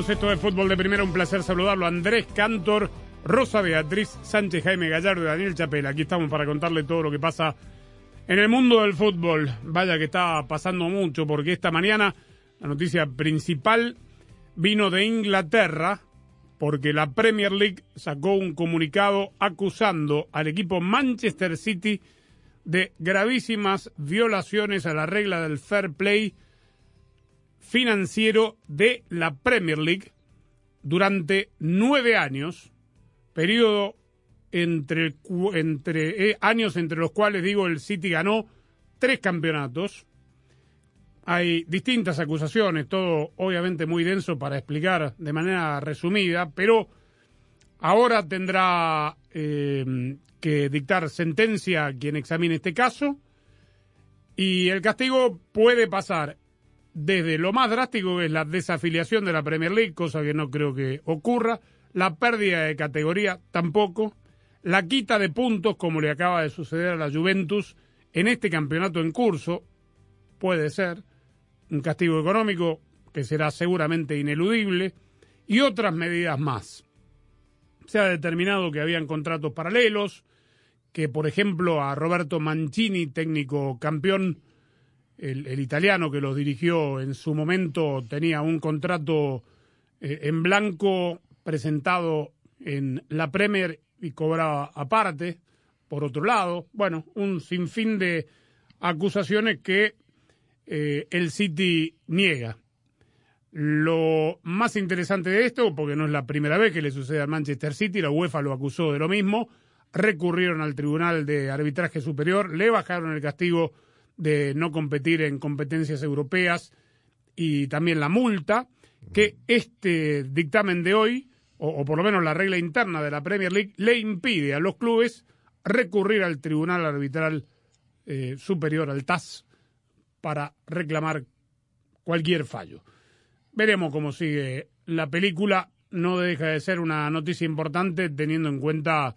Va? Bienvenidos. Esto es Fútbol de Primera. Un placer saludarlo. Andrés Cantor, Rosa Beatriz, Sánchez Jaime Gallardo y Daniel Chapel. Aquí estamos para contarle todo lo que pasa en el mundo del fútbol. Vaya que está pasando mucho porque esta mañana la noticia principal vino de Inglaterra porque la Premier League sacó un comunicado acusando al equipo Manchester City de gravísimas violaciones a la regla del fair play financiero de la Premier League durante nueve años, periodo entre, eh, años entre los cuales digo el City ganó tres campeonatos. Hay distintas acusaciones, todo obviamente muy denso para explicar de manera resumida, pero ahora tendrá eh, que dictar sentencia quien examine este caso y el castigo puede pasar desde lo más drástico, que es la desafiliación de la Premier League, cosa que no creo que ocurra, la pérdida de categoría tampoco, la quita de puntos, como le acaba de suceder a la Juventus en este campeonato en curso, puede ser, un castigo económico que será seguramente ineludible, y otras medidas más. Se ha determinado que habían contratos paralelos, que por ejemplo a Roberto Mancini, técnico campeón, el, italiano que los dirigió en su momento tenía un contrato eh, en blanco presentado en la Premier y cobraba aparte. Por otro lado, bueno, un sinfín de acusaciones que eh, el City niega. Lo más interesante de esto, porque no es la primera vez que le sucede al Manchester City, la UEFA lo acusó de lo mismo, recurrieron al Tribunal de Arbitraje Superior, le bajaron el castigo de no competir en competencias europeas y también la multa, que este dictamen de hoy, o, por lo menos la regla interna de la Premier League, le impide a los clubes recurrir al Tribunal Arbitral eh, Superior, al TAS, para reclamar cualquier fallo. Veremos cómo sigue la película. No deja de ser una noticia importante teniendo en cuenta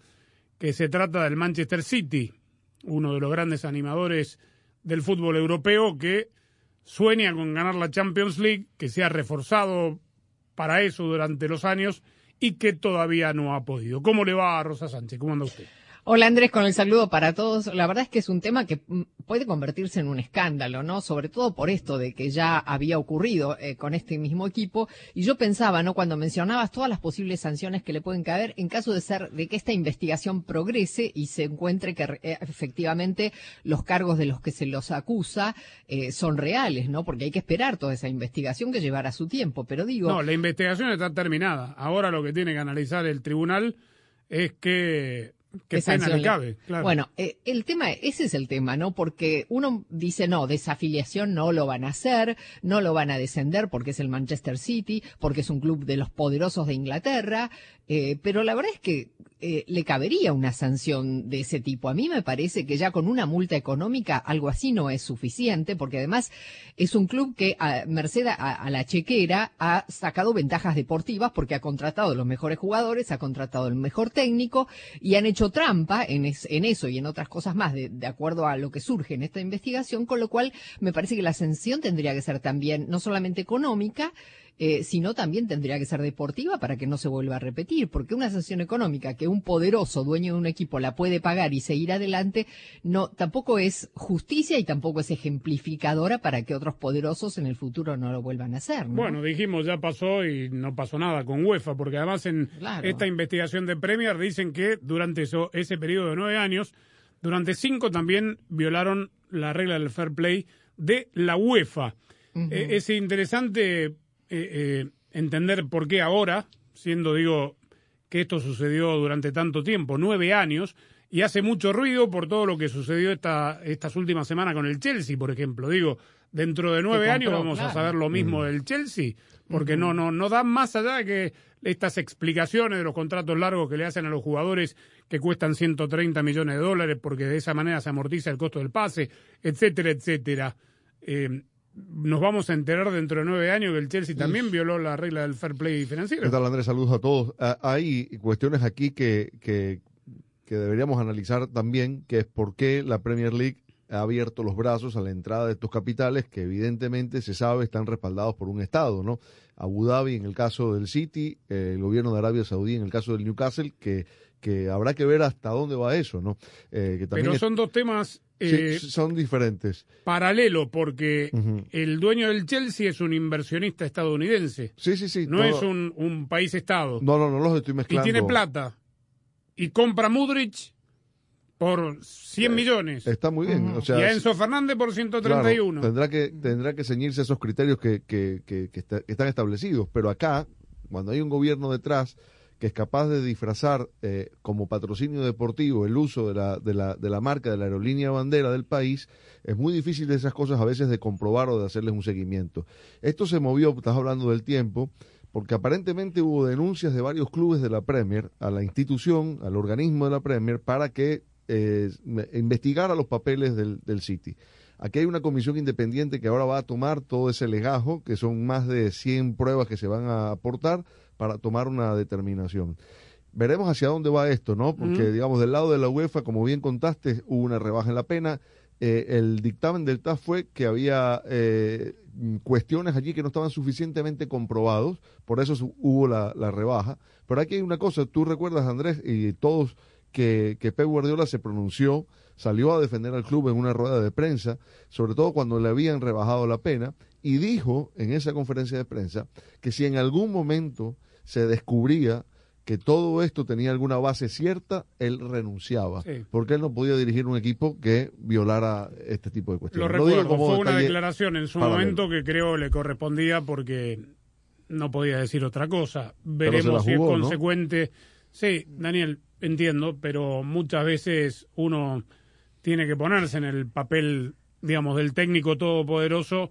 que se trata del Manchester City, uno de los grandes animadores del fútbol europeo que sueña con ganar la Champions League, que se ha reforzado para eso durante los años y que todavía no ha podido. ¿Cómo le va a Rosa Sánchez? ¿Cómo anda usted? Hola Andrés, con el saludo para todos. La verdad es que es un tema que mm, puede convertirse en un escándalo, ¿no? Sobre todo por esto de que ya había ocurrido eh, con este mismo equipo. Y yo pensaba, ¿no? Cuando mencionabas todas las posibles sanciones que le pueden caer en caso de ser, de que esta investigación progrese y se encuentre que eh, efectivamente los cargos de los que se los acusa eh, son reales, ¿no? Porque hay que esperar toda esa investigación que llevará su tiempo. Pero digo, No, la investigación está terminada. Ahora lo que tiene que analizar el tribunal es que qué ¿Qué pena le- cabe. Claro. Bueno, eh, el tema, ese es el tema, ¿no? Porque uno dice, no, desafiliación no lo van a hacer, no lo van a descender porque es el Manchester City, porque es un club de los poderosos de Inglaterra, eh, pero la verdad es que eh, le cabería una sanción de ese tipo. A mí me parece que ya con una multa económica algo así no es suficiente, porque además es un club que, a merced a, a la chequera, ha sacado ventajas deportivas porque ha contratado los mejores jugadores, ha contratado el mejor técnico y han hecho trampa en, es- en eso y en otras cosas más, de, de acuerdo a lo que surge en esta investigación, con lo cual me parece que la sanción tendría que ser también no solamente económica, eh, sino también tendría que ser deportiva para que no se vuelva a repetir, porque una sanción económica que un poderoso dueño de un equipo la puede pagar y seguir adelante, no, tampoco es justicia y tampoco es ejemplificadora para que otros poderosos en el futuro no lo vuelvan a hacer. ¿no? Bueno, dijimos ya pasó y no pasó nada con UEFA, porque además en Claro. esta investigación de Premier dicen que durante eso, ese periodo de nueve años, durante cinco también violaron la regla del fair play de la UEFA. Eh, es interesante eh, eh, entender por qué ahora, siendo, digo, que esto sucedió durante tanto tiempo, nueve años, y hace mucho ruido por todo lo que sucedió esta, estas últimas semanas con el Chelsea, por ejemplo. Digo, dentro de nueve años vamos a saber lo mismo del Chelsea, porque no, no, no dan más allá de que estas explicaciones de los contratos largos que le hacen a los jugadores que cuestan 130 millones de dólares porque de esa manera se amortiza el costo del pase, etcétera, etcétera. Eh, nos vamos a enterar dentro de nueve años que el Chelsea también violó la regla del fair play financiero. ¿Qué tal, Andrés? Saludos a todos. Ah, hay cuestiones aquí que, que, que deberíamos analizar también, que es por qué la Premier League ha abierto los brazos a la entrada de estos capitales que evidentemente se sabe están respaldados por un Estado, ¿no? Abu Dhabi en el caso del City, el gobierno de Arabia Saudí en el caso del Newcastle, que, que habrá que ver hasta dónde va eso, ¿no? Eh, que Pero son dos temas eh, son diferentes. Paralelo, porque el dueño del Chelsea es un inversionista estadounidense. Sí, sí, sí. No es un, un país-estado. No, no, no los estoy mezclando. Y tiene plata. Y compra Mudrich por 100 eh, millones. Está muy bien. o sea, y a Enzo Fernández por 131. tendrá, que, tendrá que ceñirse a esos criterios que, que, que, están establecidos. Pero acá, cuando hay un gobierno detrás es capaz de disfrazar eh, como patrocinio deportivo el uso de la, de, la, de la marca de la aerolínea bandera del país, es muy difícil de esas cosas a veces de comprobar o de hacerles un seguimiento. Esto se movió, estás hablando del tiempo, porque aparentemente hubo denuncias de varios clubes de la Premier a la institución, al organismo de la Premier, para que eh, investigara los papeles del, del City. Aquí hay una comisión independiente que ahora va a tomar todo ese legajo, que son más de 100 pruebas que se van a aportar para tomar una determinación. Veremos hacia dónde va esto, ¿no? Porque, digamos, del lado de la UEFA, como bien contaste, hubo una rebaja en la pena. Eh, el dictamen del TAF fue que había eh, cuestiones allí que no estaban suficientemente comprobados, por eso hubo la, la, rebaja. Pero aquí hay una cosa, tú recuerdas, Andrés, y todos, que, que Pep Guardiola se pronunció, salió a defender al club en una rueda de prensa, sobre todo cuando le habían rebajado la pena, y dijo en esa conferencia de prensa que si en algún momento se descubría que todo esto tenía alguna base cierta, él renunciaba, porque él no podía dirigir un equipo que violara este tipo de cuestiones. Lo recuerdo, fue una declaración en su momento que creo le correspondía porque no podía decir otra cosa. Veremos si es consecuente. Sí, Daniel, entiendo, pero muchas veces uno tiene que ponerse en el papel, digamos, del técnico todopoderoso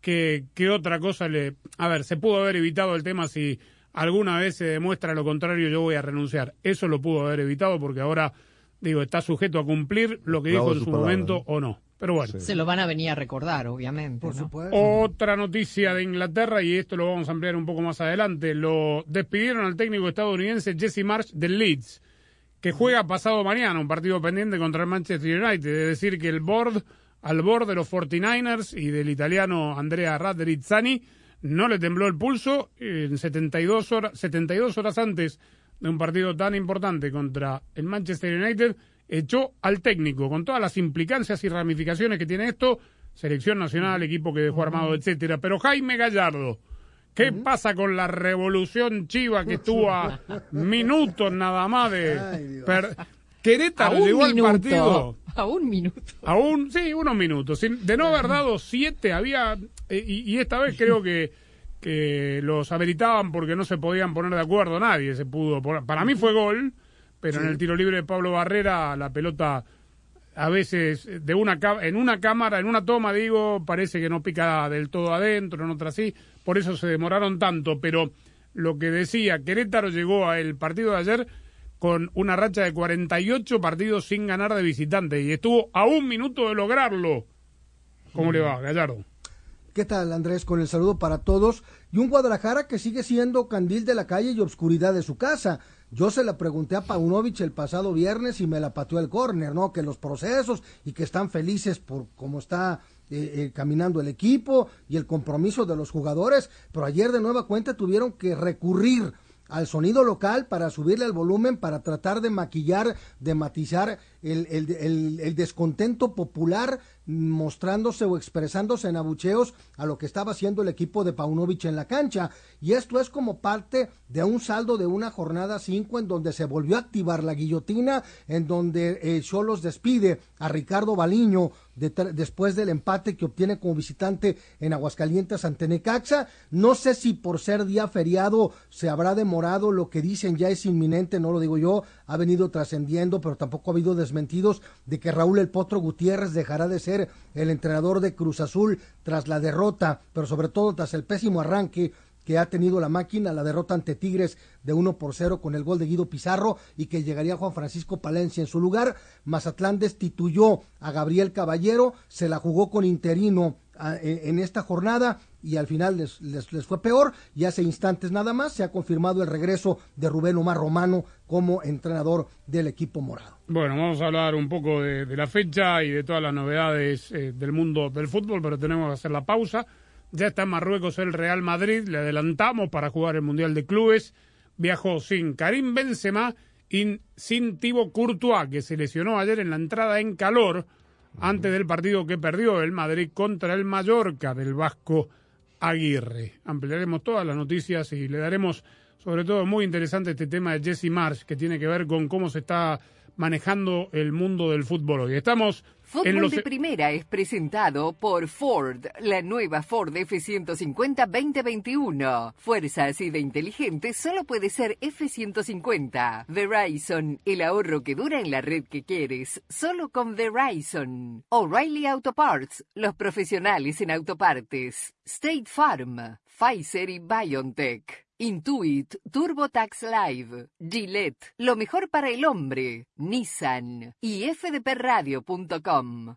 que, que otra cosa le... A ver, se pudo haber evitado el tema si alguna vez se demuestra lo contrario, yo voy a renunciar. Eso lo pudo haber evitado porque ahora, digo, está sujeto a cumplir lo que dijo en su, momento o no. Pero bueno. Se lo van a venir a recordar, obviamente. Por supuesto. Otra noticia de Inglaterra, y esto lo vamos a ampliar un poco más adelante. Lo despidieron al técnico estadounidense Jesse Marsh del Leeds, que juega pasado mañana un partido pendiente contra el Manchester United. Es decir, que el board, al board de los 49ers y del italiano Andrea Radrizzani, no le tembló el pulso en 72 horas, 72 horas antes de un partido tan importante contra el Manchester United, echó al técnico con todas las implicancias y ramificaciones que tiene esto, selección nacional, equipo que dejó armado, etcétera. Pero Jaime Gallardo, ¿qué pasa con la revolución chiva que estuvo a minutos nada más de Querétaro llegó al partido a un minuto. A un, sí, unos minutos. De no haber dado siete, había. Eh, y, esta vez creo que, que los ameritaban porque no se podían poner de acuerdo nadie. Se pudo. Para mí fue gol, pero en el tiro libre de Pablo Barrera, la pelota a veces de una en una cámara, en una toma, digo, parece que no pica del todo adentro, en otra sí. Por eso se demoraron tanto. Pero lo que decía, Querétaro llegó al partido de ayer con una racha de 48 partidos sin ganar de visitante y estuvo a un minuto de lograrlo. ¿Cómo le va, Gallardo? ¿Qué tal, Andrés? Con el saludo para todos. Y un Guadalajara que sigue siendo candil de la calle y obscuridad de su casa. Yo se la pregunté a Paunovic el pasado viernes y me la pateó el córner, ¿no? Que los procesos y que están felices por cómo está eh, eh, caminando el equipo y el compromiso de los jugadores. Pero ayer de nueva cuenta tuvieron que recurrir al sonido local para subirle el volumen, para tratar de maquillar, de matizar el, el, el, descontento popular mostrándose o expresándose en abucheos a lo que estaba haciendo el equipo de Paunovic en la cancha. Y esto es como parte de un saldo de una jornada 5 en donde se volvió a activar la guillotina, en donde eh, Cholos despide a Ricardo Baliño después del empate que obtiene como visitante en Aguascalientes ante Necaxa. No sé si por ser día feriado se habrá demorado, lo que dicen ya es inminente, no lo digo yo, ha venido trascendiendo, pero tampoco ha habido desmentidos de que Raúl El Potro Gutiérrez dejará de ser el entrenador de Cruz Azul tras la derrota, pero sobre todo tras el pésimo arranque que ha tenido la máquina, la derrota ante Tigres de 1 por 0 con el gol de Guido Pizarro y que llegaría Juan Francisco Palencia en su lugar. Mazatlán destituyó a Gabriel Caballero, se la jugó con interino en esta jornada y al final les, les, fue peor y hace instantes nada más se ha confirmado el regreso de Rubén Omar Romano como entrenador del equipo morado. Bueno, vamos a hablar un poco de, la fecha y de todas las novedades eh, del mundo del fútbol, pero tenemos que hacer la pausa. Ya está en Marruecos el Real Madrid, le adelantamos para jugar el Mundial de Clubes. Viajó sin Karim Benzema y sin Thibaut Courtois, que se lesionó ayer en la entrada en calor antes del partido que perdió el Madrid contra el Mallorca del Vasco Aguirre. Ampliaremos todas las noticias y le daremos, sobre todo, muy interesante este tema de Jesse Marsh, que tiene que ver con cómo se está manejando el mundo del fútbol hoy. Estamos Fútbol de Primera es presentado por Ford, la nueva Ford F-150 2021. Fuerza así de inteligente solo puede ser F-150. Verizon, el ahorro que dura en la red que quieres, solo con Verizon. O'Reilly Auto Parts, los profesionales en autopartes. State Farm, Pfizer y BioNTech. Intuit, TurboTax Live, Gillette, lo mejor para el hombre, Nissan y fdpradio.com.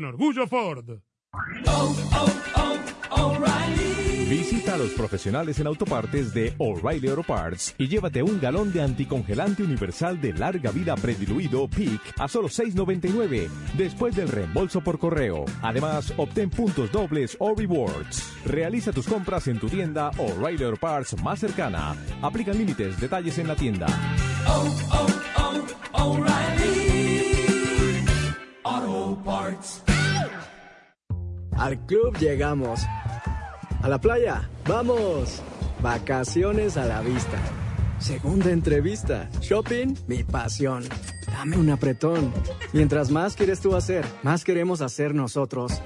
orgullo Ford. Visita a los profesionales en autopartes de O'Reilly Auto Parts y llévate un galón de anticongelante universal de larga vida prediluido PIC a solo $6.99 después del reembolso por correo. Además, obtén puntos dobles o rewards. Realiza tus compras en tu tienda O'Reilly Auto Parts más cercana. Aplican límites, detalles en la tienda. Auto Parts. Al club llegamos. A la playa, vamos. Vacaciones a la vista. Segunda entrevista. Shopping, mi pasión. Dame un apretón. Mientras más quieres tú hacer, más queremos hacer nosotros.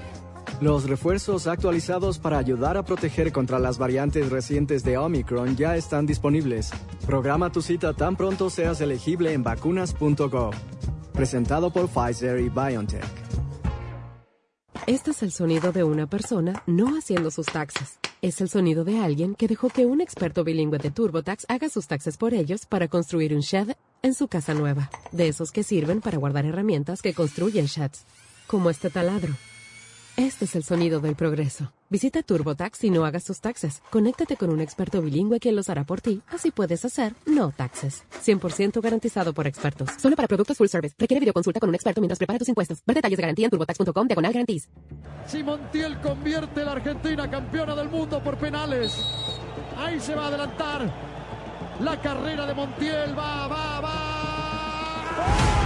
Los refuerzos actualizados para ayudar a proteger contra las variantes recientes de Omicron ya están disponibles. Programa tu cita tan pronto seas elegible en vacunas.gov. Presentado por Pfizer y BioNTech. Este es el sonido de una persona no haciendo sus taxes. Es el sonido de alguien que dejó que un experto bilingüe de TurboTax haga sus taxes por ellos para construir un shed en su casa nueva. De esos que sirven para guardar herramientas que construyen sheds, como este taladro. Este es el sonido del progreso. Visita TurboTax y no hagas tus taxes. Conéctate con un experto bilingüe quien los hará por ti. Así puedes hacer no taxes. 100% garantizado por expertos. Solo para productos full service. Requiere videoconsulta con un experto mientras prepara tus impuestos. Ver detalles de garantía en turbotax.com diagonal garantís. Si Montiel convierte a la Argentina campeona del mundo por penales. Ahí se va a adelantar. La carrera de Montiel va, va, va.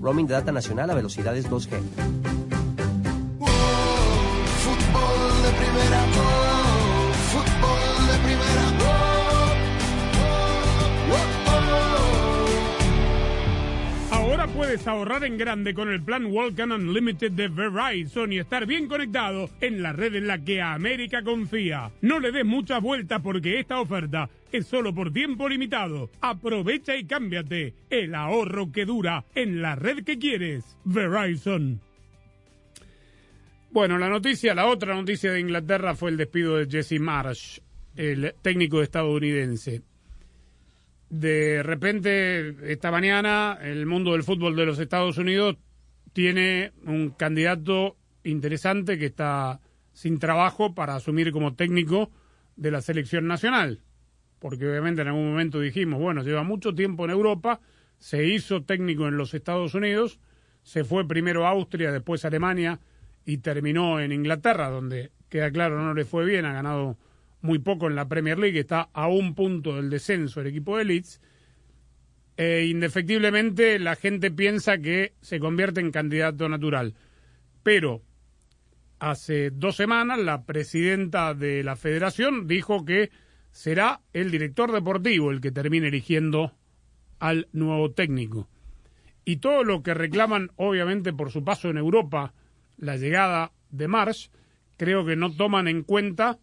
Roaming de data nacional a velocidades 2G. Puedes ahorrar en grande con el plan Welcome Unlimited de Verizon y estar bien conectado en la red en la que América confía. No le des muchas vueltas porque esta oferta es solo por tiempo limitado. Aprovecha y cámbiate. El ahorro que dura en la red que quieres. Verizon. Bueno, la noticia, la otra noticia de Inglaterra fue el despido de Jesse Marsh, el técnico estadounidense. De repente, esta mañana, el mundo del fútbol de los Estados Unidos tiene un candidato interesante que está sin trabajo para asumir como técnico de la selección nacional. Porque obviamente en algún momento dijimos, bueno, lleva mucho tiempo en Europa, se hizo técnico en los Estados Unidos, se fue primero a Austria, después a Alemania y terminó en Inglaterra, donde queda claro no le fue bien, ha ganado muy poco en la Premier League, está a un punto del descenso el equipo de Leeds. E indefectiblemente la gente piensa que se convierte en candidato natural. Pero hace dos semanas la presidenta de la federación dijo que será el director deportivo el que termine eligiendo al nuevo técnico. Y todo lo que reclaman, obviamente, por su paso en Europa, la llegada de Marsh, creo que no toman en cuenta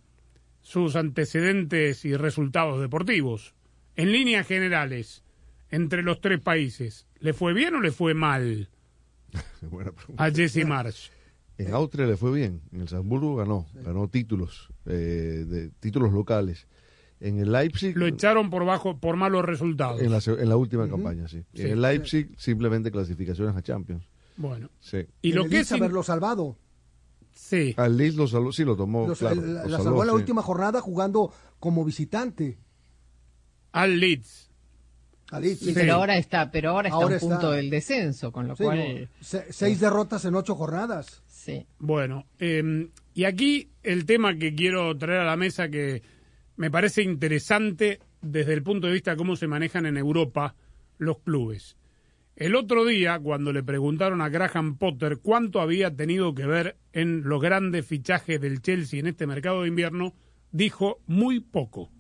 sus antecedentes y resultados deportivos. En líneas generales, entre los tres países, ¿le fue bien o le fue mal a Jesse Marsh? En Austria le fue bien, en el Salzburgo ganó, ganó títulos, eh, de, títulos locales. En el Leipzig... Lo echaron por bajo por malos resultados. En la, en la última campaña, sí. Sí. En el Leipzig simplemente clasificaciones a Champions. Bueno. Sí. Y lo El que es haberlo salvado. Sí. Al Leeds lo salvó, sí lo tomó, Los- claro. el- la, lo la salvó, salvó en la sí. última jornada jugando como visitante. Al Leeds. Al Leeds, Sí, sí. pero ahora está, pero ahora está Ahora a un punto está. del descenso, con lo Sí, cual no, se- seis derrotas en ocho jornadas. sí. Bueno, eh, y aquí el tema que quiero traer a la mesa que me parece interesante desde el punto de vista de cómo se manejan en Europa los clubes. El otro día, cuando le preguntaron a Graham Potter cuánto había tenido que ver en los grandes fichajes del Chelsea en este mercado de invierno, dijo muy poco.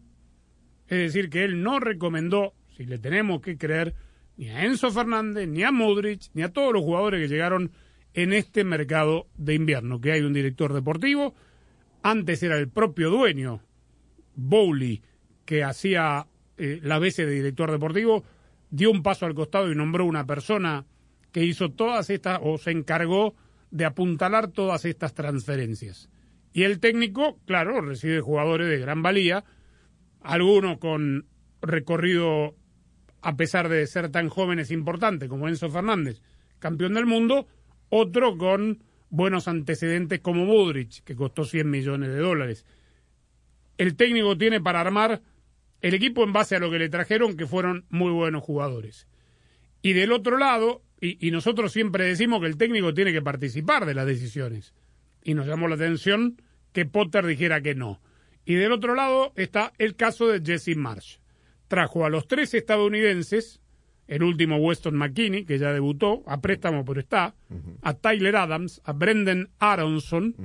Es decir, que él no recomendó, si le tenemos que creer, ni a Enzo Fernández, ni a Modric, ni a todos los jugadores que llegaron en este mercado de invierno, que hay un director deportivo, antes era el propio dueño, Bowley, que hacía eh, las veces de director deportivo, dio un paso al costado y nombró una persona que hizo todas estas, o se encargó de apuntalar todas estas transferencias. Y el técnico, claro, recibe jugadores de gran valía, algunos con recorrido, a pesar de ser tan jóvenes, importante, como Enzo Fernández, campeón del mundo, otro con buenos antecedentes como Budrich, que costó 100 millones de dólares. El técnico tiene para armar el equipo en base a lo que le trajeron, que fueron muy buenos jugadores. Y del otro lado, y, y nosotros siempre decimos que el técnico tiene que participar de las decisiones. Y nos llamó la atención que Potter dijera que no. Y del otro lado está el caso de Jesse Marsh. Trajo a los tres estadounidenses, el último Weston McKinney, que ya debutó, a préstamo pero está, a Tyler Adams, a Brendan Aronson,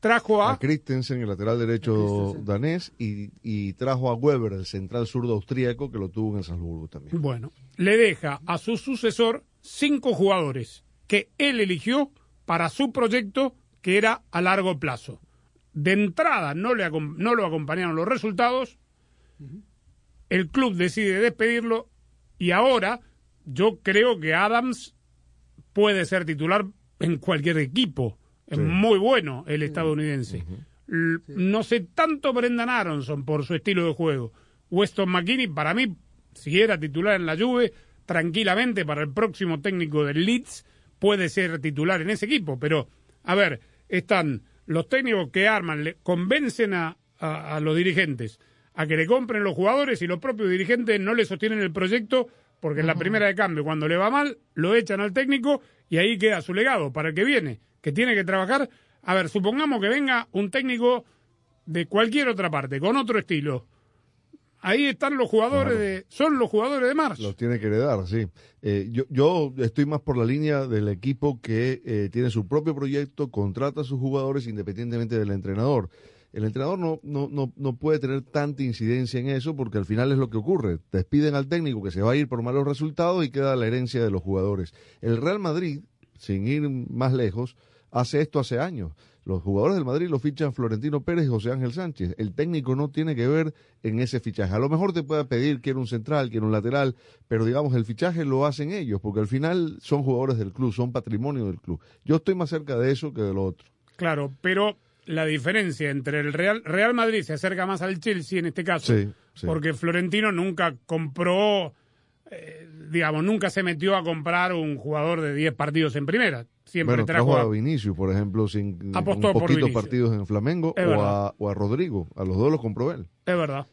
trajo a... A Christensen, el lateral derecho danés, y, y trajo a Weber, el central zurdo austríaco, que lo tuvo en Salzburgo también. Bueno, le deja a su sucesor cinco jugadores que él eligió para su proyecto que era a largo plazo. De entrada no, le, no lo acompañaron los resultados, el club decide despedirlo y ahora yo creo que Adams puede ser titular en cualquier equipo. Es Sí. muy bueno el estadounidense. No sé tanto Brendan Aronson por su estilo de juego. Weston McKinney, para mí, si era titular en la Juve, tranquilamente para el próximo técnico del Leeds puede ser titular en ese equipo. Pero, a ver, están los técnicos que arman, le convencen a, a- a los dirigentes a que le compren los jugadores y los propios dirigentes no le sostienen el proyecto porque en la primera de cambio, cuando le va mal, lo echan al técnico y ahí queda su legado para el que viene, que tiene que trabajar. A ver, supongamos que venga un técnico de cualquier otra parte, con otro estilo. Ahí están los jugadores de. Son los jugadores de marzo. Los tiene que heredar, sí. Eh, yo, yo estoy más por la línea del equipo que eh, tiene su propio proyecto, contrata a sus jugadores independientemente del entrenador. El entrenador no, no, no, no puede tener tanta incidencia en eso porque al final es lo que ocurre. Despiden al técnico que se va a ir por malos resultados y queda la herencia de los jugadores. El Real Madrid, sin ir más lejos, hace esto hace años. Los jugadores del Madrid lo fichan Florentino Pérez y José Ángel Sánchez. El técnico no tiene que ver en ese fichaje. A lo mejor te pueda pedir quiero un central, quiero un lateral, pero digamos el fichaje lo hacen ellos, porque al final son jugadores del club, son patrimonio del club. Yo estoy más cerca de eso que de lo otro. Claro, pero la diferencia entre el Real, Real Madrid se acerca más al Chelsea en este caso, Sí, sí. porque Florentino nunca compró, eh, digamos, nunca se metió a comprar un jugador de 10 partidos en primera. Siempre bueno, trajo trajo a a- Vinicius, por ejemplo, sin Apostó un Vinicius. partidos en Flamengo, o a, o a Rodrigo. A los dos los compró él. Es verdad.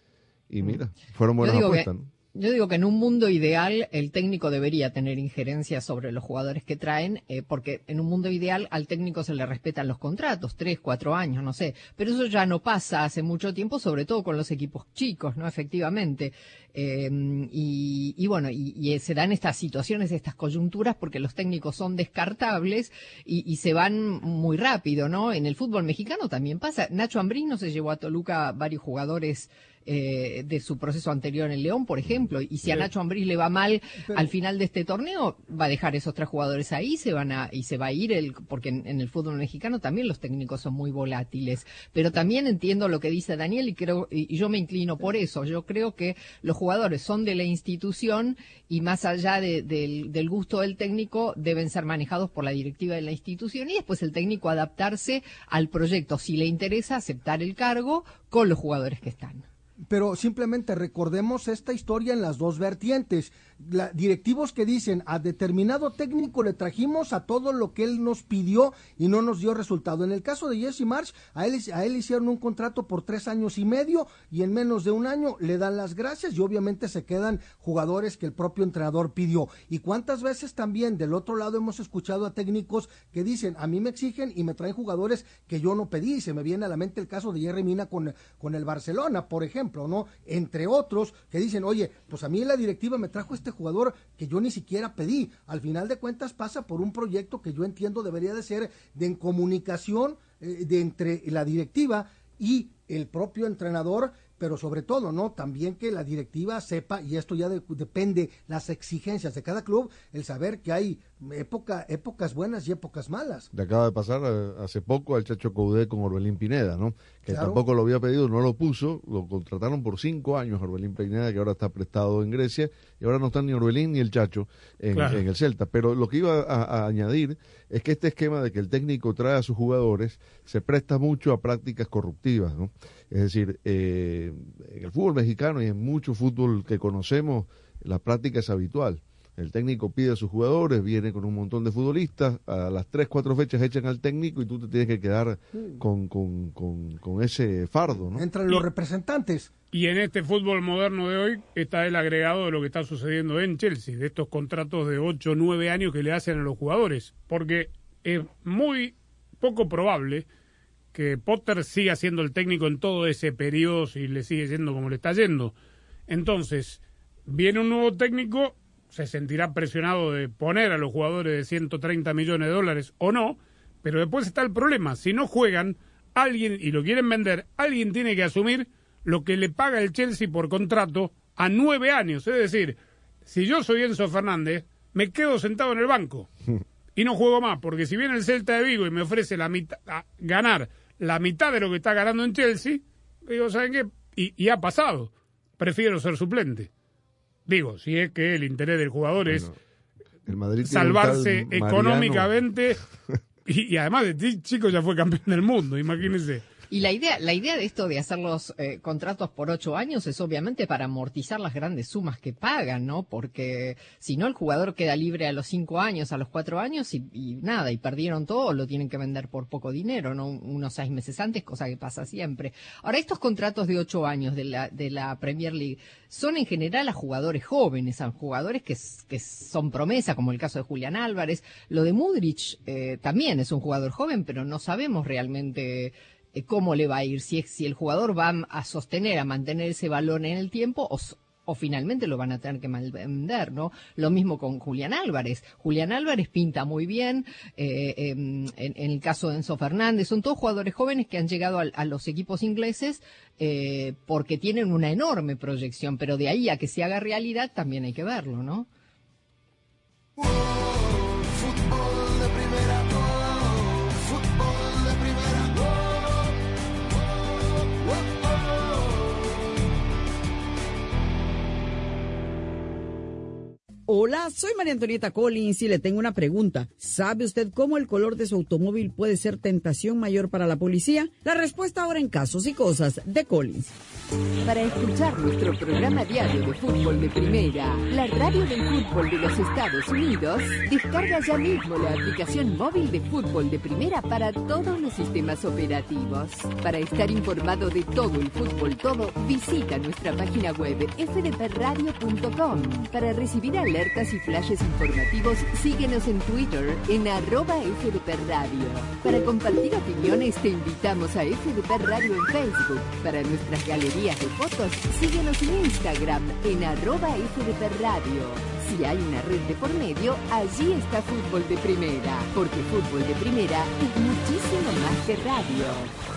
Y mira, fueron buenas apuestas. ¿no? Yo digo que en un mundo ideal el técnico debería tener injerencia sobre los jugadores que traen, eh, porque en un mundo ideal al técnico se le respetan los contratos, tres, cuatro años, no sé. Pero eso ya no pasa hace mucho tiempo, sobre todo con los equipos chicos, ¿no? Efectivamente. Eh, y, y bueno, y, y se dan estas situaciones, estas coyunturas, porque los técnicos son descartables y, y se van muy rápido, ¿no? En el fútbol mexicano también pasa. Nacho Ambriz no se llevó a Toluca varios jugadores eh, de su proceso anterior en el León, por ejemplo, y si a. Nacho Ambriz le va mal Pero- al final de este torneo, va a dejar esos tres jugadores ahí, se van a y se va a ir el porque en, en el fútbol mexicano también los técnicos son muy volátiles, pero también entiendo lo que dice Daniel y creo y, yo me inclino por eso. Yo creo que los jugadores son de la institución y más allá de- del, del gusto del técnico deben ser manejados por la directiva de la institución y después el técnico adaptarse al proyecto si le interesa aceptar el cargo con los jugadores que están. Pero simplemente recordemos esta historia en las dos vertientes. La- directivos que dicen a determinado técnico le trajimos a todo lo que él nos pidió y no nos dio resultado. En el caso de Jesse March, a él, a él hicieron un contrato por tres años y medio y en menos de un año le dan las gracias y obviamente se quedan jugadores que el propio entrenador pidió. Y cuántas veces también del otro lado hemos escuchado a técnicos que dicen a mí me exigen y me traen jugadores que yo no pedí. Se me viene a la mente el caso de Jerry Mina con, con el Barcelona, por ejemplo, ¿no? Entre otros que dicen, oye, pues a mí la directiva me trajo este jugador que yo ni siquiera pedí. Al final de cuentas pasa por un proyecto que yo entiendo debería de ser de comunicación eh, de entre la directiva y el propio entrenador, pero sobre todo, ¿no? También que la directiva sepa, y esto ya de- depende las exigencias de cada club, el saber que hay época, épocas buenas y épocas malas. Le acaba de pasar eh, hace poco al Chacho Coudé con Orbelín Pineda, ¿no? Que Claro. tampoco lo había pedido, no lo puso, lo contrataron por cinco años Orbelín Pineda, que ahora está prestado en Grecia, y ahora no están ni Orbelín ni el Chacho en, Claro. en el Celta. Pero lo que iba a, a añadir es que este esquema de que el técnico trae a sus jugadores se presta mucho a prácticas corruptivas, ¿no? Es decir, eh, en el fútbol mexicano y en mucho fútbol que conocemos, la práctica es habitual. El técnico pide a sus jugadores, viene con un montón de futbolistas, a las tres, cuatro fechas echan al técnico y tú te tienes que quedar con, con, con, con ese fardo, ¿no? Entran los representantes. Y en este fútbol moderno de hoy está el agregado de lo que está sucediendo en Chelsea, de estos contratos de 8 o 9 años que le hacen a los jugadores. Porque es muy poco probable que Potter siga siendo el técnico en todo ese periodo si le sigue yendo como le está yendo. Entonces, viene un nuevo técnico, se sentirá presionado de poner a los jugadores de 130 millones de dólares o no, pero después está el problema. Si no juegan, alguien, y lo quieren vender, alguien tiene que asumir lo que le paga el Chelsea por contrato a nueve años. Es decir, si yo soy Enzo Fernández, me quedo sentado en el banco y no juego más, porque si viene el Celta de Vigo y me ofrece la mitad, ganar la mitad de lo que está ganando en Chelsea, digo, ¿saben qué? Y, y ha pasado. Prefiero ser suplente. Digo, si es que el interés del jugador es El Madrid salvarse económicamente y, y además de ti, chico, ya fue campeón del mundo, imagínense. Y la idea, la idea de esto de hacer los eh, contratos por ocho años es obviamente para amortizar las grandes sumas que pagan, ¿no? Porque si no, el jugador queda libre a los cinco años, a los cuatro años y, y nada, y perdieron todo, lo tienen que vender por poco dinero, ¿no? Unos seis meses antes, cosa que pasa siempre. Ahora, estos contratos de ocho años de la, de la Premier League son en general a jugadores jóvenes, a jugadores que, que son promesa, como el caso de Julián Álvarez. Lo de Mudrich eh, también es un jugador joven, pero no sabemos realmente eh, cómo le va a ir, si, si el jugador va a sostener, a mantener ese balón en el tiempo o, finalmente lo van a tener que vender, ¿no? Lo mismo con Julián Álvarez. Julián Álvarez pinta muy bien, eh, em, en, el caso de Enzo Fernández, son todos jugadores jóvenes que han llegado a, los equipos ingleses eh, porque tienen una enorme proyección, pero de ahí a que se haga realidad también hay que verlo, ¿no? Hola, soy María Antonieta Collins y le tengo una pregunta. ¿Sabe usted cómo el color de su automóvil puede ser tentación mayor para la policía? La respuesta ahora en Casos y Cosas de Collins. Para escuchar nuestro programa diario de fútbol de primera, la radio del fútbol de los Estados Unidos, descarga ya mismo la aplicación móvil de fútbol de primera para todos los sistemas operativos. Para estar informado de todo el fútbol todo, visita nuestra página web fdpradio.com. Para recibir alertas y flashes informativos, síguenos en Twitter en arroba fdpradio. Para compartir opiniones, te invitamos a FDP Radio en Facebook. Para nuestras galerías de fotos, síguenos en Instagram en arroba FDP Radio. Si hay una red de por medio, allí está Fútbol de Primera, porque Fútbol de Primera es muchísimo más que radio.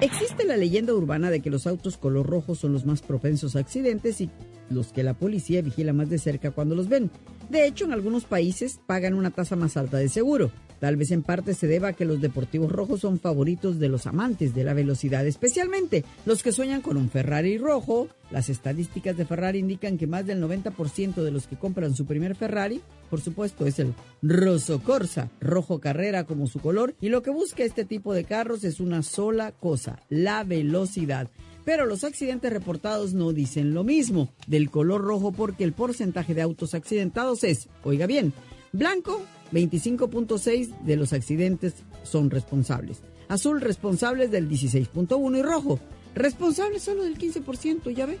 Existe la leyenda urbana de que los autos color rojo son los más propensos a accidentes y los que la policía vigila más de cerca cuando los ven. De hecho, en algunos países pagan una tasa más alta de seguro. Tal vez en parte se deba a que los deportivos rojos son favoritos de los amantes de la velocidad, especialmente los que sueñan con un Ferrari rojo. Las estadísticas de Ferrari indican que más del 90% de los que compran su primer Ferrari, por supuesto, es el Rosso Corsa, rojo carrera como su color, y lo que busca este tipo de carros es una sola cosa, la velocidad. Pero los accidentes reportados no dicen lo mismo. Del color rojo porque el porcentaje de autos accidentados es, oiga bien, blanco 25.6 de los accidentes son responsables, azul responsables del 16.1 y rojo responsables solo del 15%, ya ve.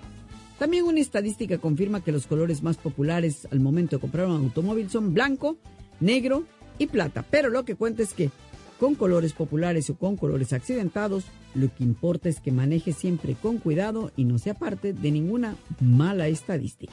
También una estadística confirma que los colores más populares al momento de comprar un automóvil son blanco, negro y plata, pero lo que cuenta es que con colores populares o con colores accidentados, lo que importa es que maneje siempre con cuidado y no sea parte de ninguna mala estadística.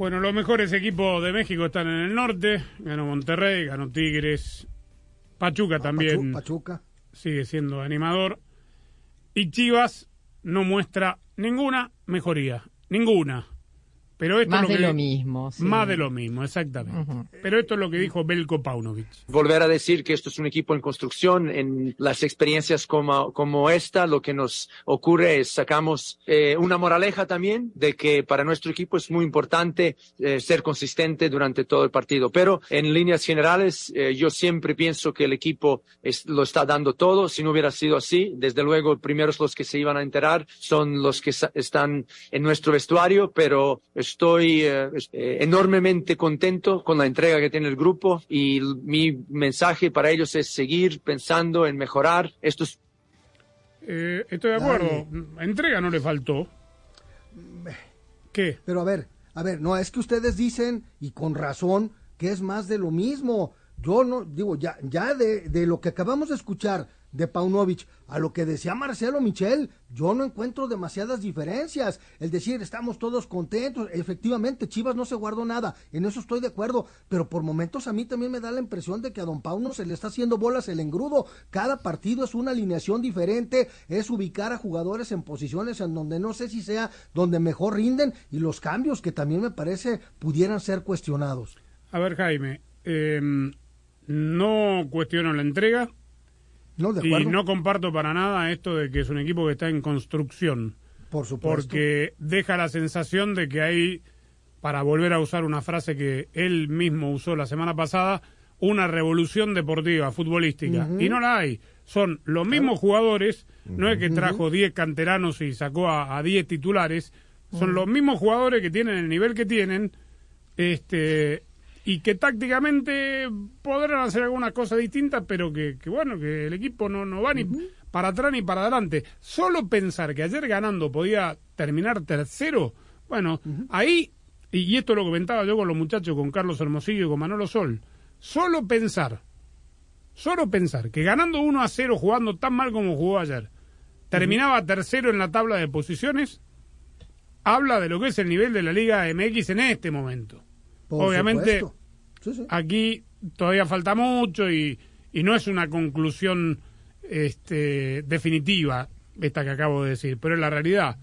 Bueno, los mejores equipos de México están en el norte. Ganó Monterrey, ganó Tigres. Pachuca también Pachuca. sigue siendo animador. Y Chivas no muestra ninguna mejoría. Ninguna. Pero esto Más es lo de que- lo mismo. sí. Más de lo mismo, exactamente. Pero esto es lo que dijo Belko Paunovic. volver a decir que esto es un equipo en construcción. En las experiencias como, como esta, lo que nos ocurre es sacamos eh, una moraleja también de que para nuestro equipo es muy importante eh, ser consistente durante todo el partido. Pero en líneas generales, eh, yo siempre pienso que el equipo es- lo está dando todo. Si no hubiera sido así, desde luego, primeros los que se iban a enterar son los que sa- están en nuestro vestuario, pero estoy eh, eh, enormemente contento con la entrega que tiene el grupo y mi mensaje para ellos es seguir pensando en mejorar. Esto es Eh, estoy de acuerdo. Entrega no le faltó. ¿Qué? Pero a ver, a ver, no, es que ustedes dicen, y con razón, que es más de lo mismo. Yo no, digo, ya, ya de, de lo que acabamos de escuchar de Paunovic a lo que decía Marcelo Michel, yo no encuentro demasiadas diferencias. El decir, estamos todos contentos, efectivamente, Chivas no se guardó nada, en eso estoy de acuerdo, pero por momentos a mí también me da la impresión de que a Don Pauno se le está haciendo bolas el engrudo. Cada partido es una alineación diferente, es ubicar a jugadores en posiciones en donde no sé si sea donde mejor rinden y los cambios que también me parece pudieran ser cuestionados. A ver, Jaime, eh, no cuestiono la entrega No, de y no comparto para nada esto de que es un equipo que está en construcción. Por supuesto. Porque deja la sensación de que hay, para volver a usar una frase que él mismo usó la semana pasada, una revolución deportiva, futbolística. Y no la hay. Son los mismos jugadores, no es que trajo 10 canteranos y sacó a a 10 titulares, son los mismos jugadores que tienen el nivel que tienen, este y que tácticamente podrán hacer algunas cosas distintas, pero que, que bueno, que el equipo no, no va ni para atrás ni para adelante. Solo pensar que ayer ganando podía terminar tercero, bueno, ahí, y, y esto lo comentaba yo con los muchachos, con Carlos Hermosillo y con Manolo Sol, solo pensar, solo pensar que ganando 1 a 0 jugando tan mal como jugó ayer, terminaba tercero en la tabla de posiciones, habla de lo que es el nivel de la Liga MX en este momento. Por Obviamente, supuesto. Sí, sí. aquí todavía falta mucho y, y no es una conclusión este, definitiva esta que acabo de decir, pero es la realidad.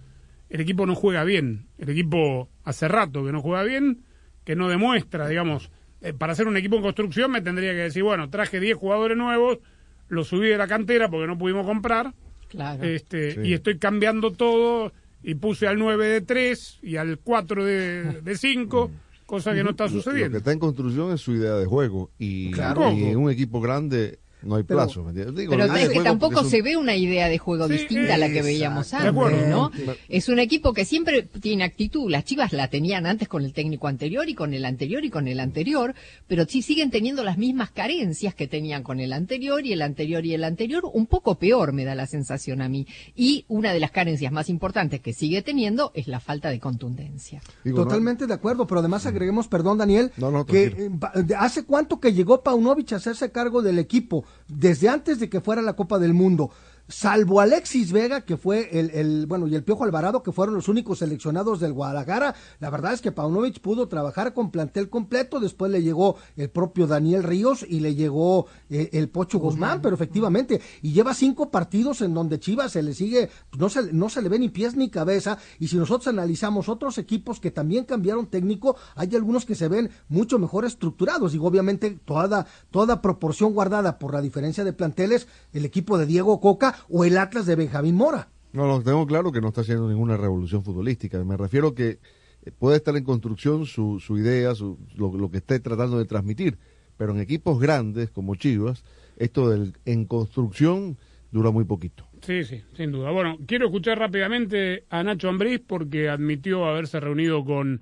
El equipo no juega bien, el equipo hace rato que no juega bien, que no demuestra, digamos, eh, para ser un equipo en construcción me tendría que decir, bueno, traje 10 jugadores nuevos, los subí de la cantera porque no pudimos comprar, Claro. este, Sí. y estoy cambiando todo y puse al 9 de 3 y al 4 de, de 5, cosa que no está Lo- Lo, sucediendo. que está en construcción es su idea de juego. Y, Claro. y un equipo grande no hay Pero- plazo. Digo, Pero es que tampoco se ve una idea de juego Sí, distinta a la que veíamos antes, ¿no? Es un equipo que siempre tiene actitud. Las Chivas la tenían antes con el técnico anterior y con el anterior y con el anterior, pero sí siguen teniendo las mismas carencias que tenían con el anterior y el anterior y el anterior, un poco peor me da la sensación a mí. Y una de las carencias más importantes que sigue teniendo es la falta de contundencia. Totalmente de acuerdo, pero además agreguemos, perdón Daniel, no, que eh, hace cuánto que llegó Paunovic a hacerse cargo del equipo, desde antes de que fuera la Copa del Mundo. Salvo Alexis Vega, que fue el, el, bueno, y el Piojo Alvarado, que fueron los únicos seleccionados del Guadalajara, la verdad es que Paunovic pudo trabajar con plantel completo, después le llegó el propio Daniel Ríos y le llegó eh, el Pocho Guzmán, pero efectivamente, y lleva cinco partidos en donde Chivas se le sigue, pues, no se, no se le ve ni pies ni cabeza, y si nosotros analizamos otros equipos que también cambiaron técnico, hay algunos que se ven mucho mejor estructurados, y obviamente toda, toda proporción guardada por la diferencia de planteles, el equipo de Diego Coca o el Atlas de Benjamín Mora. No, no, tengo claro que no está haciendo ninguna revolución futbolística. Me refiero que eh, puede estar en construcción su, su idea, su, lo, lo, que esté tratando de transmitir, pero en equipos grandes como Chivas, esto del en construcción dura muy poquito. Sí, sí, sin duda. Bueno, quiero escuchar rápidamente a Nacho Ambriz porque admitió haberse reunido con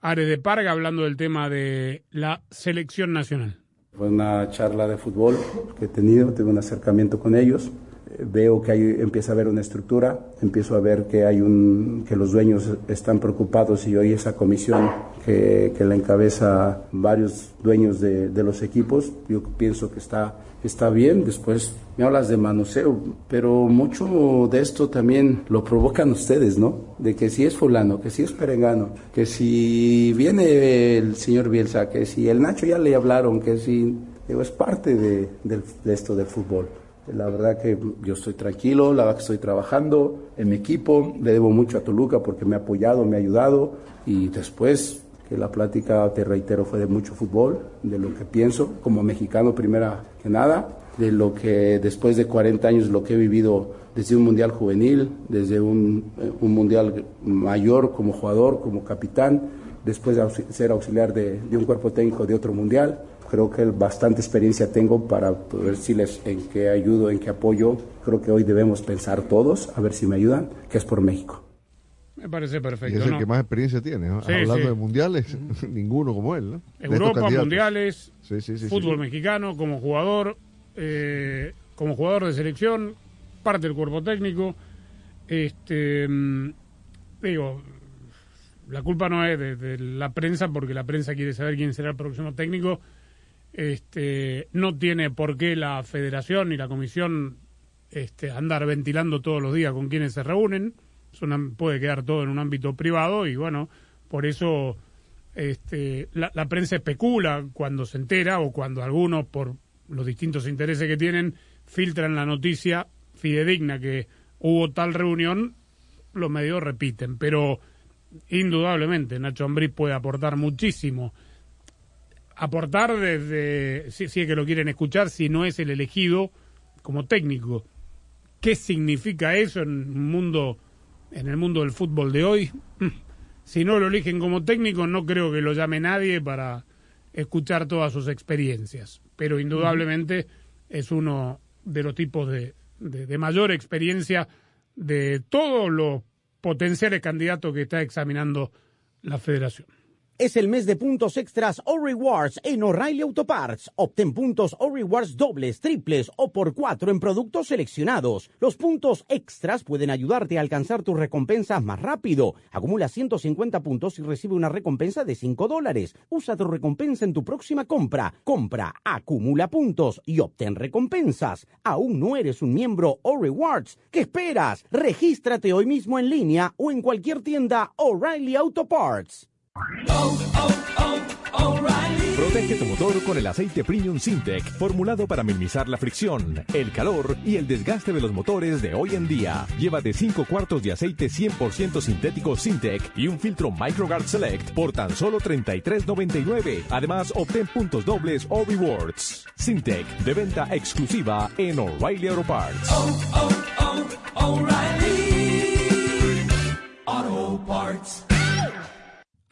Ares de Parga hablando del tema de la selección nacional. Fue una charla de fútbol que he tenido, tuve un acercamiento con ellos veo que hay, empieza a haber una estructura, empiezo a ver que hay un que los dueños están preocupados y hoy esa comisión que, que la encabeza varios dueños de, de, los equipos, yo pienso que está está bien. Después me hablas de manoseo, pero mucho de esto también lo provocan ustedes, ¿no? De que si es fulano, que si es perengano, que si viene el señor Bielsa, que si el Nacho ya le hablaron, que si digo, es parte de, de, de esto del fútbol. La verdad que yo estoy tranquilo, la verdad que estoy trabajando en mi equipo, le debo mucho a Toluca porque me ha apoyado, me ha ayudado y después que la plática, te reitero, fue de mucho fútbol, de lo que pienso como mexicano primera que nada, de lo que después de 40 años lo que he vivido desde un mundial juvenil, desde un, un mundial mayor como jugador, como capitán, después de ser auxiliar de, de un cuerpo técnico de otro mundial creo que bastante experiencia tengo para poder decirles en qué ayudo, en qué apoyo. Creo que hoy debemos pensar todos, a ver si me ayudan, que es por México. Me parece perfecto. Y es el ¿no? que más experiencia tiene, ¿no? Sí, hablando sí. de mundiales, ninguno como él, ¿no? Europa, mundiales, Sí, sí, sí, fútbol sí. mexicano, como jugador, eh, como jugador de selección, parte del cuerpo técnico. Este, mm, digo, la culpa no es de, la prensa, porque la prensa quiere saber quién será el próximo técnico. Este, no tiene por qué la federación y la comisión este, andar ventilando todos los días con quienes se reúnen. Puede quedar todo en un ámbito privado y bueno, por eso este, la, la prensa especula cuando se entera o cuando algunos, por los distintos intereses que tienen, filtran la noticia fidedigna que hubo tal reunión, los medios repiten. Pero indudablemente Nacho Ambriz puede aportar muchísimo. Aportar desde, si, es que lo quieren escuchar, si no es el elegido como técnico. ¿Qué significa eso en un mundo, en el mundo del fútbol de hoy? Mm. Si no lo eligen como técnico, no creo que lo llame nadie para escuchar todas sus experiencias. Pero indudablemente es uno de los tipos de, de, de mayor experiencia de todos los potenciales candidatos que está examinando la federación. Es el mes de puntos extras o rewards en O'Reilly Auto Parts. Obtén puntos o rewards dobles, triples o por cuatro en productos seleccionados. Los puntos extras pueden ayudarte a alcanzar tus recompensas más rápido. Acumula 150 puntos y recibe una recompensa de 5 dólares. Usa tu recompensa en tu próxima compra. Compra, acumula puntos y obtén recompensas. ¿Aún no eres un miembro o rewards? ¿Qué esperas? Regístrate hoy mismo en línea o en cualquier tienda O'Reilly Auto Parts. Protege tu motor con el aceite Premium Sintec, formulado para minimizar la fricción, el calor y el desgaste de los motores de hoy en día. Llévate 5 cuartos de aceite 100% sintético Sintec y un filtro MicroGuard Select por tan solo $33.99. Además, obtén puntos dobles o rewards. Sintec, de venta exclusiva en O'Reilly Auto Parts. Auto Parts.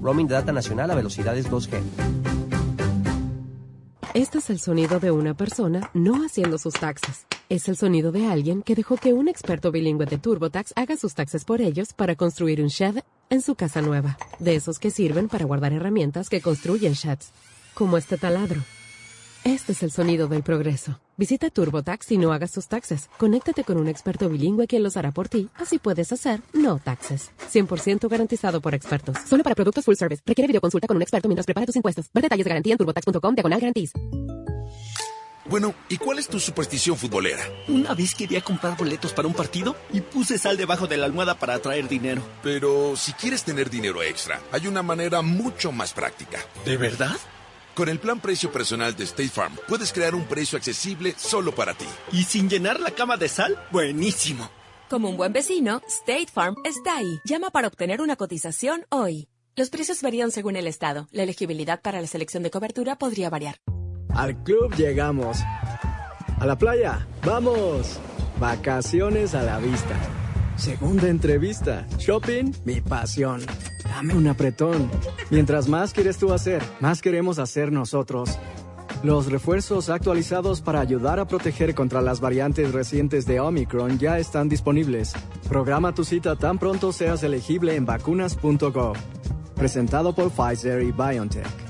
Roaming de data nacional a velocidades 2G. Este es el sonido de una persona no haciendo sus taxes. Es el sonido de alguien que dejó que un experto bilingüe de TurboTax haga sus taxes por ellos para construir un shed en su casa nueva. De esos que sirven para guardar herramientas que construyen sheds. Como este taladro. Este es el sonido del progreso. Visita TurboTax y no hagas tus taxes. Conéctate con un experto bilingüe quien los hará por ti. Así puedes hacer no taxes. 100% garantizado por expertos. Solo para productos full service. Requiere videoconsulta con un experto mientras prepara tus impuestos. Ver detalles de garantía en turbotax.com diagonal garantías. Bueno, ¿y cuál es tu superstición futbolera? Una vez quería comprar boletos para un partido y puse sal debajo de la almohada para atraer dinero. Pero si quieres tener dinero extra, hay una manera mucho más práctica. ¿De verdad? Con el plan precio personal de State Farm, puedes crear un precio accesible solo para ti. ¿Y sin llenar la cama de sal? Buenísimo. Como un buen vecino, State Farm está ahí. Llama para obtener una cotización hoy. Los precios varían según el estado. La elegibilidad para la selección de cobertura podría variar. Al club llegamos. A la playa, vamos. Vacaciones a la vista. Segunda entrevista. Shopping, mi pasión. Dame un apretón. Mientras más quieres tú hacer, más queremos hacer nosotros. Los refuerzos actualizados para ayudar a proteger contra las variantes recientes de Omicron ya están disponibles. Programa tu cita tan pronto seas elegible en vacunas.gov. Presentado por Pfizer y BioNTech.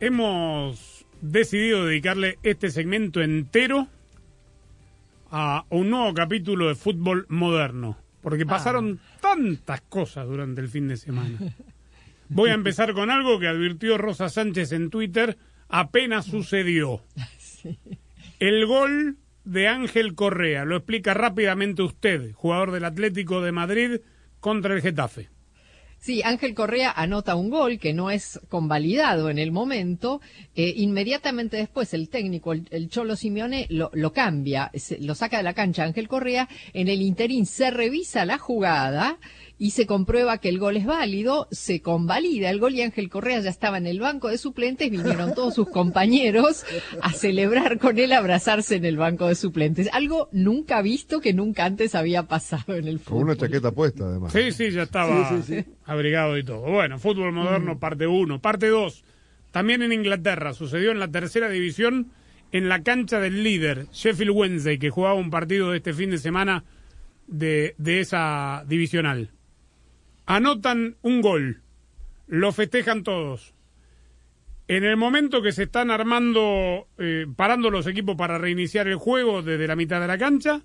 Hemos decidido dedicarle este segmento entero a un nuevo capítulo de fútbol moderno, porque pasaron tantas cosas durante el fin de semana. Voy a empezar con algo que advirtió Rosa Sánchez en Twitter apenas sucedió. El gol de Ángel Correa, lo explica rápidamente usted, jugador del Atlético de Madrid contra el Getafe. Sí, Ángel Correa anota un gol que no es convalidado en el momento. Eh, inmediatamente después el técnico, el, el Cholo Simeone, lo, lo cambia, se- lo saca de la cancha Ángel Correa. En el interín se revisa la jugada y se comprueba que el gol es válido, se convalida el gol y Ángel Correa ya estaba en el banco de suplentes, vinieron todos sus compañeros a celebrar con él, a abrazarse en el banco de suplentes. Algo nunca visto que nunca antes había pasado en el Con fútbol. una chaqueta puesta, además. Sí, sí, ya estaba Sí, sí, sí. abrigado y todo. Bueno, fútbol moderno, parte 1. Parte 2. También en Inglaterra sucedió en la tercera división, en la cancha del líder, Sheffield Wednesday, que jugaba un partido de este fin de semana de, de esa divisional. Anotan un gol, lo festejan todos. En el momento que se están armando, eh, parando los equipos para reiniciar el juego desde la mitad de la cancha,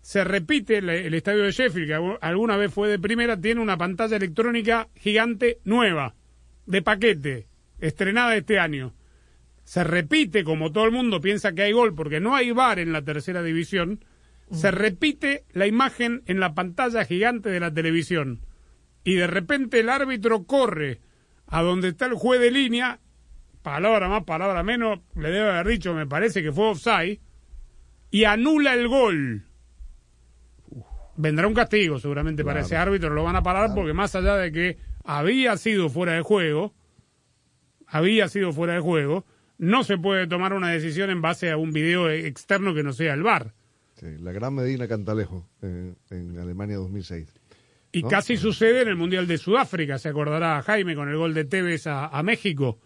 se repite el, el estadio de Sheffield, que algu- alguna vez fue de primera, tiene una pantalla electrónica gigante nueva, de paquete, estrenada este año. Se repite, como todo el mundo piensa que hay gol, porque no hay bar en la tercera división, se repite la imagen en la pantalla gigante de la televisión. Y de repente el árbitro corre a donde está el juez de línea, palabra más, palabra menos, le debe haber dicho, me parece que fue offside, y anula el gol. Vendrá un castigo seguramente para ese árbitro, lo van a parar porque más allá de que había sido fuera de juego, había sido fuera de juego, no se puede tomar una decisión en base a un video externo que no sea el VAR. Sí, la gran Medina Cantalejo en, en Alemania 2006. Y ¿no? casi sucede en el Mundial de Sudáfrica, se acordará Jaime con el gol de Tevez a, a México,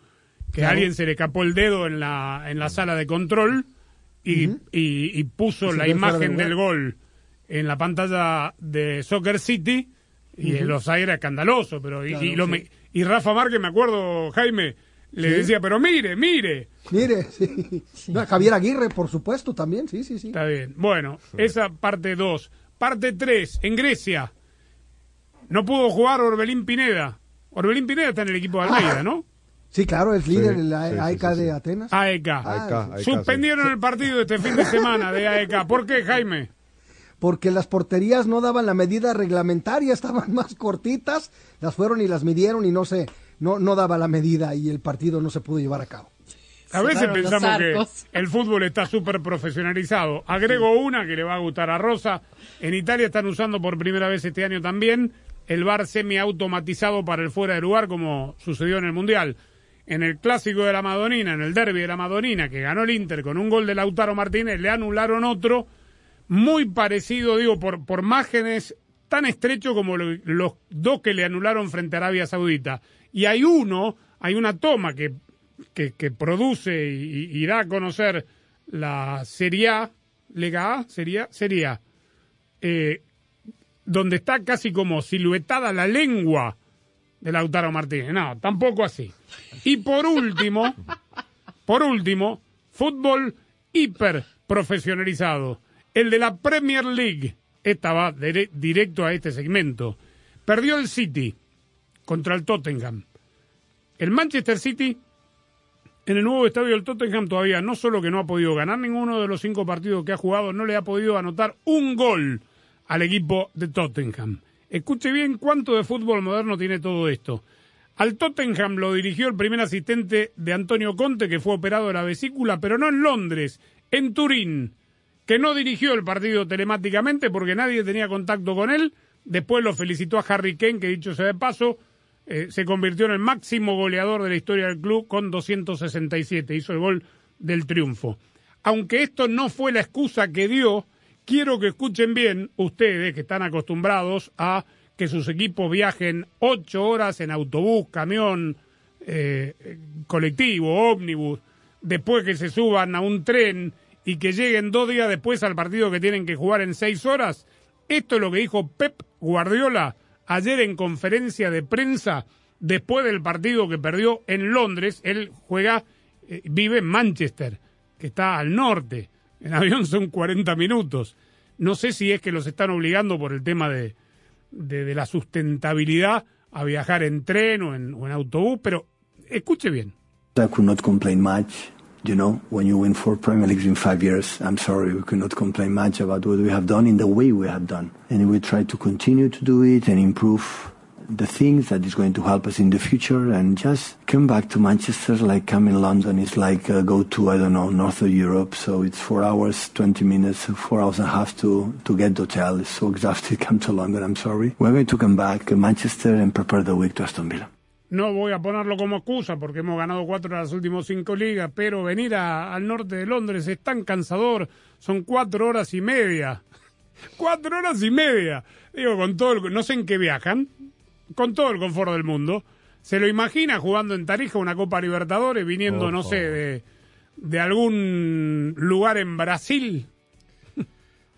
que a alguien se le capó el dedo en la, en la sala de control y, y- y puso la imagen de del gol en la pantalla de Soccer City y Ujú. el offside era escandaloso, pero y, Claro, y lo sí. me- y Rafa Márquez, me acuerdo, Jaime, le Sí. decía, pero mire, mire. Mire, sí. No, Javier Aguirre, por supuesto, también, sí, sí, sí. Está bien. Bueno, esa parte 2. Parte 3, en Grecia. No pudo jugar Orbelín Pineda. Orbelín Pineda está en el equipo de Almeida, ¿no? Sí, claro, es líder Sí, en la sí, sí, AEK sí, de. Atenas. AEK. AEK, AEK, Suspendieron el partido este fin de semana de AEK. ¿Por qué, Jaime? Porque las porterías no daban la medida reglamentaria, estaban más cortitas, las fueron y las midieron y no sé, no, no daba la medida y el partido no se pudo llevar a cabo. A veces pensamos que el fútbol está súper profesionalizado. Agrego una que le va a gustar a Rosa. En Italia están usando por primera vez este año también el bar semiautomatizado para el fuera de lugar, como sucedió en el Mundial. En el clásico de la Madonina, en el derby de la Madonina, que ganó el Inter con un gol de Lautaro Martínez, le anularon otro muy parecido, digo, por, por márgenes tan estrecho como lo- los dos que le anularon frente a Arabia Saudita. Y hay uno, hay una toma que, que, produce y, da a conocer la Serie A, Lega A, Serie A, A, eh, donde está casi como siluetada la lengua de Lautaro Martínez. No, tampoco así. Y por último, por último, fútbol hiper profesionalizado. El de la Premier League. Esta va dire- directo a este segmento. Perdió el City contra el Tottenham. El Manchester City, en el nuevo estadio del Tottenham, todavía no solo que no ha podido ganar ninguno de los cinco partidos que ha jugado, no le ha podido anotar un gol al equipo de Tottenham. Escuche bien cuánto de fútbol moderno tiene todo esto. Al Tottenham lo dirigió el primer asistente de Antonio Conte, que fue operado de la vesícula, pero no en Londres, en Turín, que no dirigió el partido telemáticamente porque nadie tenía contacto con él. Después lo felicitó a Harry Kane, que dicho sea de paso, eh, se convirtió en el máximo goleador de la historia del club con 267. Hizo el gol del triunfo. Aunque esto no fue la excusa que dio, quiero que escuchen bien ustedes que están acostumbrados a que sus equipos viajen ocho horas en autobús, camión, eh, colectivo, ómnibus, después que se suban a un tren y que lleguen dos días después al partido que tienen que jugar en seis horas. Esto es lo que dijo Pep Guardiola ayer en conferencia de prensa después del partido que perdió en Londres. Él juega, eh, vive en Manchester, que está al norte. En avión son 40 minutos. No sé si es que los están obligando por el tema de, de, de la sustentabilidad a viajar en tren o en, o en autobús, pero escuche bien. I could not complain much. You know, when you win four Premier Leagues in five years, I'm sorry, we could not complain much about what we have done in the way we have done. And we try to continue to do it and improve the things that is going to help us in the future and just come back to Manchester like come in London It's like uh, go to, I don't know, north of Europe. So it's four hours, 20 minutes, four hours and a half to, to get the hotel. It's so exhausted. Come to London, I'm sorry. We're going to come back to Manchester and prepare the week to Aston Villa. No voy a ponerlo como excusa porque hemos ganado cuatro de las últimas cinco ligas, pero venir a- al norte de Londres es tan cansador. Son cuatro horas y media. Cuatro horas y media. Digo, con todo el, no sé en qué viajan, con todo el confort del mundo. Se lo imagina jugando en Tarija una Copa Libertadores, viniendo, no sé, de, de algún lugar en Brasil.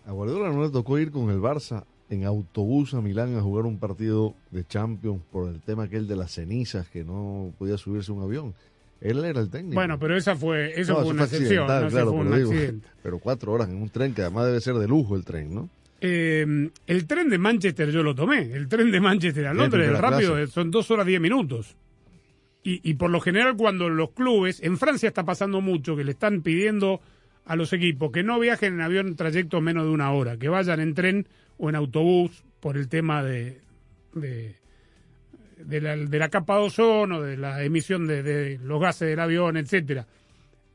A Guardiola no le tocó ir con el Barça en autobús a Milán a jugar un partido de Champions por el tema aquel de las cenizas, que no podía subirse un avión. Él era el técnico. Bueno, pero esa fue, eso No, fue una excepción, no, claro, fue un pero digo, accidente. pero cuatro horas en un tren, que además debe ser de lujo el tren, ¿no? Eh, el tren de Manchester yo lo tomé. El tren de Manchester a Londres, rápido, clase. eh, son dos horas diez minutos. Y, y por lo general cuando los clubes, en Francia está pasando mucho, que le están pidiendo a los equipos que no viajen en avión trayectos menos de una hora, que vayan en tren o en autobús por el tema de, de de la, de la capa de ozono, de la emisión de, de los gases del avión, etcétera.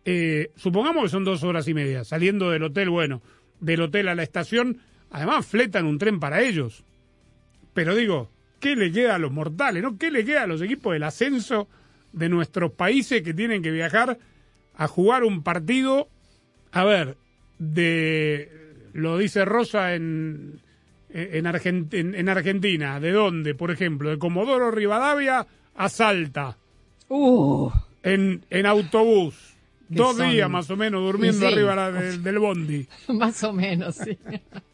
Eh, supongamos que son dos horas y media, saliendo del hotel, bueno, del hotel a la estación, además fletan un tren para ellos. Pero digo, ¿qué le queda a los mortales, no? ¿Qué le queda a los equipos del ascenso de nuestros países que tienen que viajar a jugar un partido, a ver, de, lo dice Rosa en, en, Argent- en- en Argentina, ¿de dónde? Por ejemplo, de Comodoro Rivadavia a Salta. En, en autobús. Dos son- días más o menos durmiendo Sí. arriba la- del, del bondi. Más o menos, sí.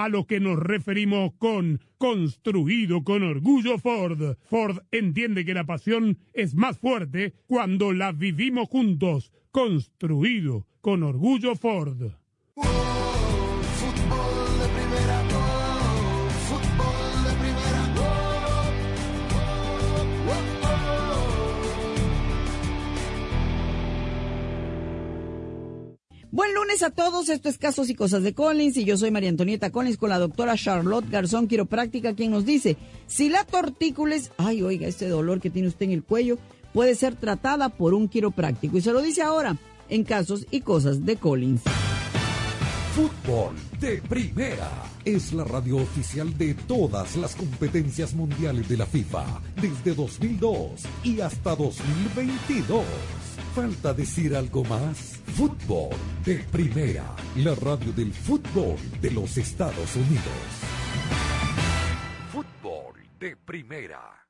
a lo que nos referimos con construido con orgullo Ford. Ford entiende que la pasión es más fuerte cuando la vivimos juntos. Construido con orgullo Ford. Buen lunes a todos, esto es Casos y Cosas de Collins y yo soy María Antonieta Collins con la doctora Charlotte Garzón, quiropráctica, quien nos dice, si la tortícolis, ay oiga, este dolor que tiene usted en el cuello, puede ser tratada por un quiropráctico. Y se lo dice ahora en Casos y Cosas de Collins. Fútbol de Primera es la radio oficial de todas las competencias mundiales de la FIFA desde 2002 y hasta 2022. ¿Falta decir algo más? Fútbol de Primera, la radio del fútbol de los Estados Unidos. Fútbol de Primera.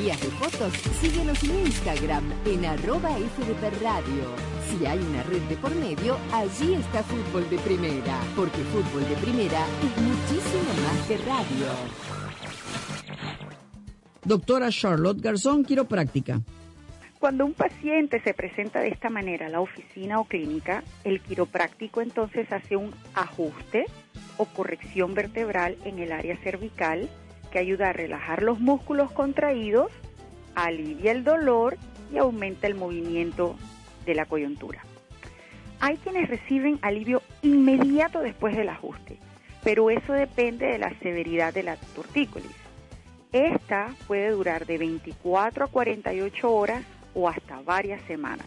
de fotos, síguenos en Instagram en arroba FDP Radio. Si hay una red de por medio, allí está Fútbol de Primera, porque Fútbol de Primera es muchísimo más que radio. Doctora Charlotte Garzón, quiropráctica. Cuando un paciente se presenta de esta manera a la oficina o clínica, el quiropráctico entonces hace un ajuste o corrección vertebral en el área cervical que ayuda a relajar los músculos contraídos, alivia el dolor y aumenta el movimiento de la coyuntura. Hay quienes reciben alivio inmediato después del ajuste, pero eso depende de la severidad de la tortícolis. Esta puede durar de 24 a 48 horas o hasta varias semanas.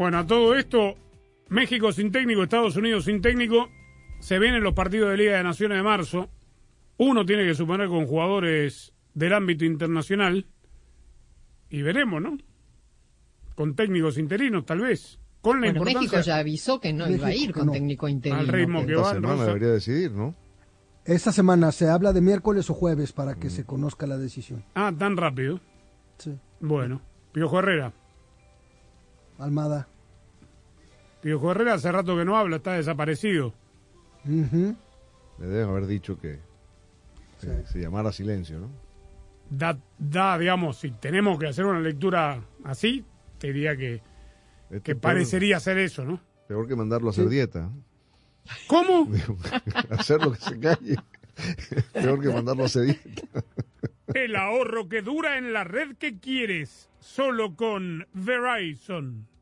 Bueno, a todo esto, México sin técnico, Estados Unidos sin técnico, se vienen los partidos de Liga de Naciones de marzo. Uno tiene que suponer con jugadores del ámbito internacional y veremos, ¿no? Con técnicos interinos, tal vez. Con la Bueno, importancia México ya avisó que no iba a ir con no. técnico interino. al ritmo que Esta va. semana debería decidir, ¿no? Esta semana se habla de miércoles o jueves para que se conozca la decisión. Ah, tan rápido. Sí. Bueno, Piojo Herrera. Almada. Piojo Herrera hace rato que no habla, está desaparecido. Le deben haber dicho que, que se llamara silencio, ¿no? Da, da, digamos, si tenemos que hacer una lectura así, te diría que, Que parecería ser eso, ¿no? Peor que mandarlo a hacer dieta. ¿Cómo? Hacerlo que se calle. Peor que mandarlo a hacer dieta. El ahorro que dura en la red que quieres, solo con Verizon.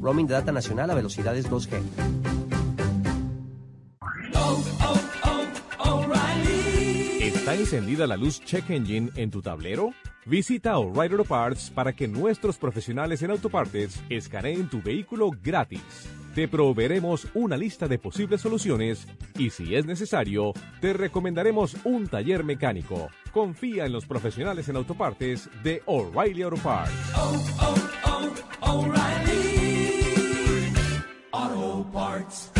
Roaming de data nacional a velocidades 2G. ¿Está encendida la luz Check Engine en tu tablero? Visita O'Reilly Auto Parts para que nuestros profesionales en autopartes escaneen tu vehículo gratis. Te proveeremos una lista de posibles soluciones y si es necesario, te recomendaremos un taller mecánico. Confía en los profesionales en autopartes de O'Reilly Auto Parts. Auto Parts.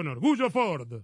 orgullo Ford.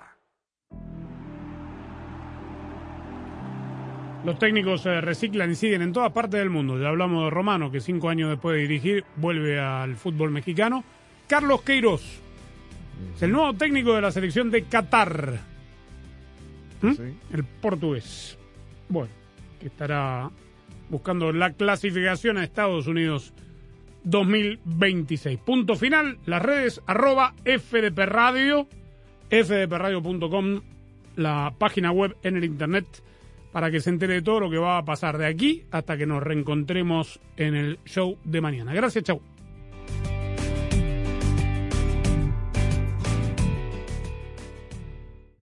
Los técnicos se reciclan y siguen en todas partes del mundo. Ya hablamos de Romano, que cinco años después de dirigir vuelve al fútbol mexicano. Carlos Queiroz es el nuevo técnico de la selección de Qatar. ¿Mm? El portugués. Bueno, que estará buscando la clasificación a Estados Unidos 2026. Punto final, las redes arroba FDP Radio, fdpradio.com, la página web en el internet para que se entere de todo lo que va a pasar de aquí hasta que nos reencontremos en el show de mañana. Gracias, chau.